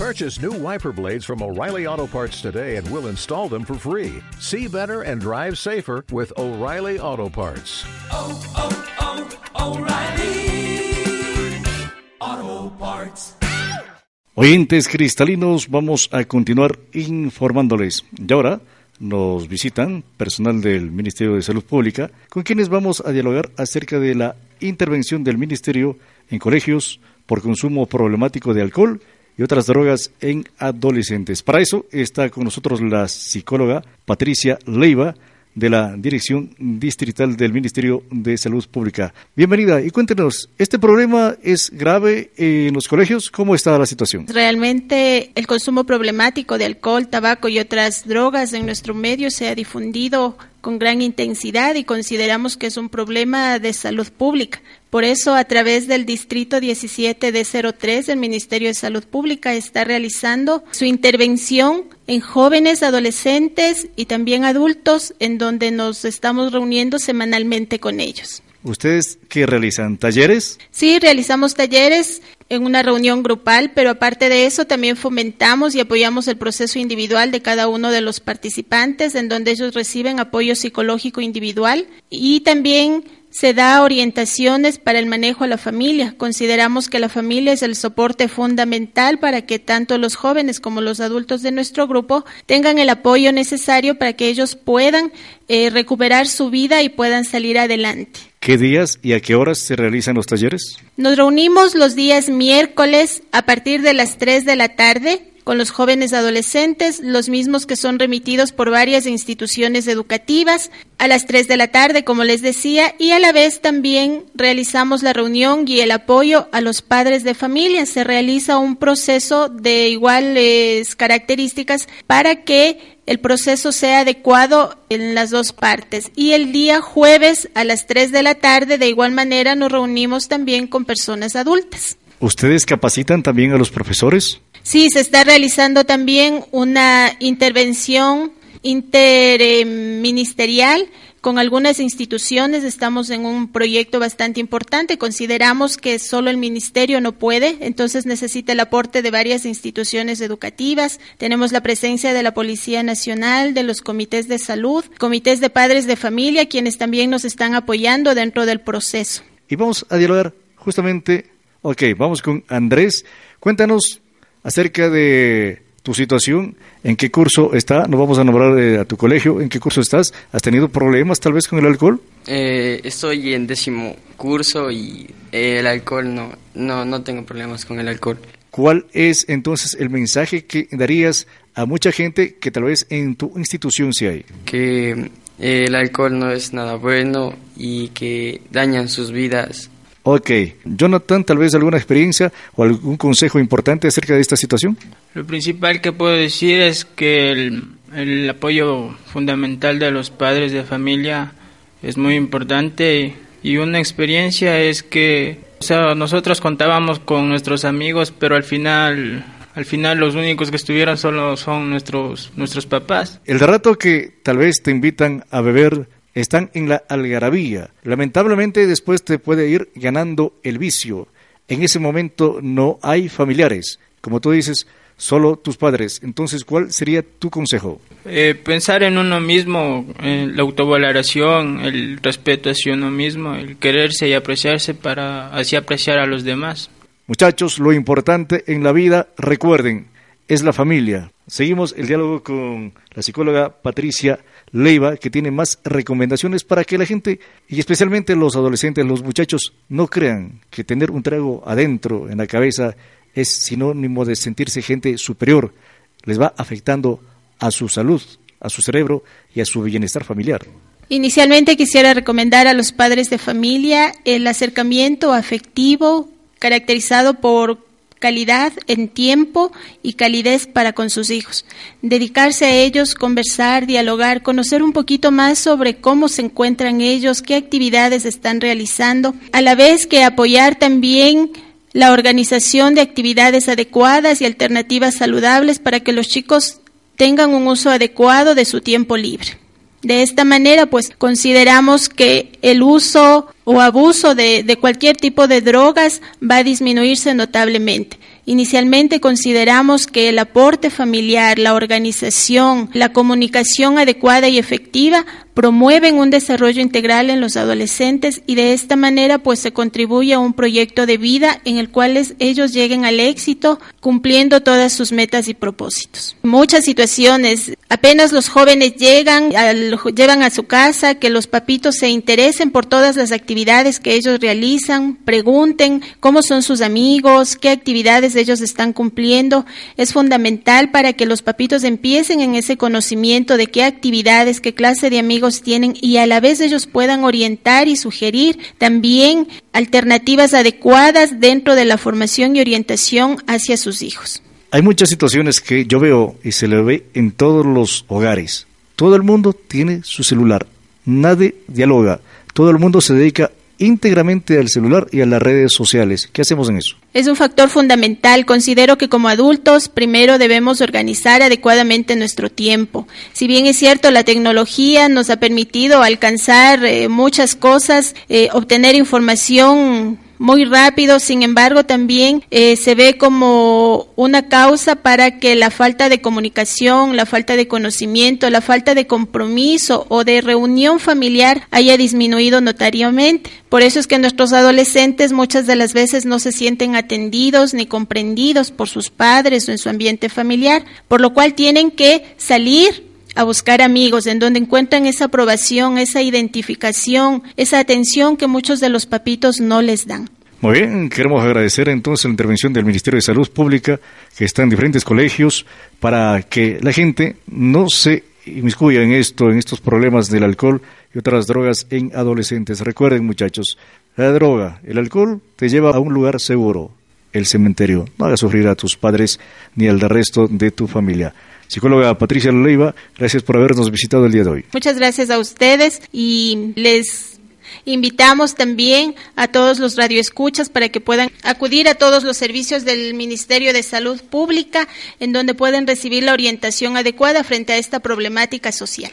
Purchase new wiper blades from O'Reilly Auto Parts today and we'll install them for free. See better and drive safer with O'Reilly Auto Parts. oh, oh, O'Reilly Auto Parts. Oyentes cristalinos, vamos a continuar informándoles. Y ahora nos visitan personal del Ministerio de Salud Pública, con quienes vamos a dialogar acerca de la intervención del Ministerio en colegios por consumo problemático de alcohol y otras drogas en adolescentes. Para eso está con nosotros la psicóloga Patricia Leiva, de la Dirección Distrital del Ministerio de Salud Pública. Bienvenida y cuéntenos, ¿este problema es grave en los colegios? ¿Cómo está la situación? Realmente el consumo problemático de alcohol, tabaco y otras drogas en nuestro medio se ha difundido con gran intensidad y consideramos que es un problema de salud pública. Por eso, a través del Distrito 17 de 03, el Ministerio de Salud Pública está realizando su intervención en jóvenes, adolescentes y también adultos, en donde nos estamos reuniendo semanalmente con ellos. ¿Ustedes qué realizan? ¿Talleres? Sí, realizamos talleres en una reunión grupal, pero aparte de eso también fomentamos y apoyamos el proceso individual de cada uno de los participantes, en donde ellos reciben apoyo psicológico individual y también se da orientaciones para el manejo a la familia. Consideramos que la familia es el soporte fundamental para que tanto los jóvenes como los adultos de nuestro grupo tengan el apoyo necesario para que ellos puedan eh, recuperar su vida y puedan salir adelante. ¿Qué días y a qué horas se realizan los talleres? Nos reunimos los días miércoles a partir de las 3 de la tarde con los jóvenes adolescentes, los mismos que son remitidos por varias instituciones educativas, a las 3 de la tarde, como les decía, y a la vez también realizamos la reunión y el apoyo a los padres de familia. Se realiza un proceso de iguales características para que el proceso sea adecuado en las dos partes. Y el día jueves a las 3 de la tarde, de igual manera, nos reunimos también con personas adultas. ¿Ustedes capacitan también a los profesores? Sí, se está realizando también una intervención interministerial con algunas instituciones. Estamos en un proyecto bastante importante. Consideramos que solo el ministerio no puede, entonces necesita el aporte de varias instituciones educativas. Tenemos la presencia de la Policía Nacional, de los comités de salud, comités de padres de familia, quienes también nos están apoyando dentro del proceso. Y vamos a dialogar justamente, ok, vamos con Andrés. Cuéntanos acerca de tu situación, en qué curso está, no vamos a nombrar eh, a tu colegio, en qué curso estás, ¿has tenido problemas tal vez con el alcohol? Eh, estoy en décimo curso y eh, el alcohol no, no, no tengo problemas con el alcohol. ¿Cuál es entonces el mensaje que darías a mucha gente que tal vez en tu institución sí hay? Que el alcohol no es nada bueno y que dañan sus vidas. Ok, Jonathan, tal vez alguna experiencia o algún consejo importante acerca de esta situación. Lo principal que puedo decir es que el, el apoyo fundamental de los padres de familia es muy importante y una experiencia es que o sea, nosotros contábamos con nuestros amigos, pero al final al final los únicos que estuvieron solo son nuestros nuestros papás. El rato que tal vez te invitan a beber están en la algarabía. Lamentablemente después te puede ir ganando el vicio. En ese momento no hay familiares. Como tú dices, solo tus padres. Entonces, ¿cuál sería tu consejo? Eh, pensar en uno mismo, en la autovaloración, el respeto hacia uno mismo, el quererse y apreciarse para así apreciar a los demás. Muchachos, lo importante en la vida, recuerden, es la familia. Seguimos el diálogo con la psicóloga Patricia Leiva, que tiene más recomendaciones para que la gente, y especialmente los adolescentes, los muchachos, no crean que tener un trago adentro, en la cabeza, es sinónimo de sentirse gente superior. Les va afectando a su salud, a su cerebro y a su bienestar familiar. Inicialmente quisiera recomendar a los padres de familia el acercamiento afectivo caracterizado por calidad en tiempo y calidez para con sus hijos. Dedicarse a ellos, conversar, dialogar, conocer un poquito más sobre cómo se encuentran ellos, qué actividades están realizando, a la vez que apoyar también la organización de actividades adecuadas y alternativas saludables para que los chicos tengan un uso adecuado de su tiempo libre. De esta manera, pues consideramos que el uso o abuso de, de, cualquier tipo de drogas va a disminuirse notablemente. Inicialmente consideramos que el aporte familiar, la organización, la comunicación adecuada y efectiva promueven un desarrollo integral en los adolescentes y de esta manera pues se contribuye a un proyecto de vida en el cual ellos lleguen al éxito cumpliendo todas sus metas y propósitos. Muchas situaciones, apenas los jóvenes llegan, llevan a su casa, que los papitos se interesen por todas las actividades que ellos realizan, pregunten cómo son sus amigos, qué actividades ellos están cumpliendo. Es fundamental para que los papitos empiecen en ese conocimiento de qué actividades, qué clase de amigos tienen y a la vez ellos puedan orientar y sugerir también alternativas adecuadas dentro de la formación y orientación hacia sus hijos. Hay muchas situaciones que yo veo y se le ve en todos los hogares. Todo el mundo tiene su celular, nadie dialoga, todo el mundo se dedica íntegramente al celular y a las redes sociales. ¿Qué hacemos en eso? Es un factor fundamental. Considero que como adultos primero debemos organizar adecuadamente nuestro tiempo. Si bien es cierto, la tecnología nos ha permitido alcanzar eh, muchas cosas, eh, obtener información muy rápido, sin embargo también eh, se ve como una causa para que la falta de comunicación, la falta de conocimiento, la falta de compromiso o de reunión familiar haya disminuido notariamente. Por eso es que nuestros adolescentes muchas de las veces no se sienten atendidos ni comprendidos por sus padres o en su ambiente familiar, por lo cual tienen que salir a buscar amigos en donde encuentran esa aprobación, esa identificación, esa atención que muchos de los papitos no les dan. Muy bien, queremos agradecer entonces la intervención del Ministerio de Salud Pública que está en diferentes colegios para que la gente no se inmiscuya en esto, en estos problemas del alcohol y otras drogas en adolescentes. Recuerden muchachos, la droga, el alcohol te lleva a un lugar seguro, el cementerio. No hagas sufrir a tus padres ni al resto de tu familia. Psicóloga Patricia Leiva, gracias por habernos visitado el día de hoy. Muchas gracias a ustedes y les invitamos también a todos los radioescuchas para que puedan acudir a todos los servicios del Ministerio de Salud Pública en donde pueden recibir la orientación adecuada frente a esta problemática social.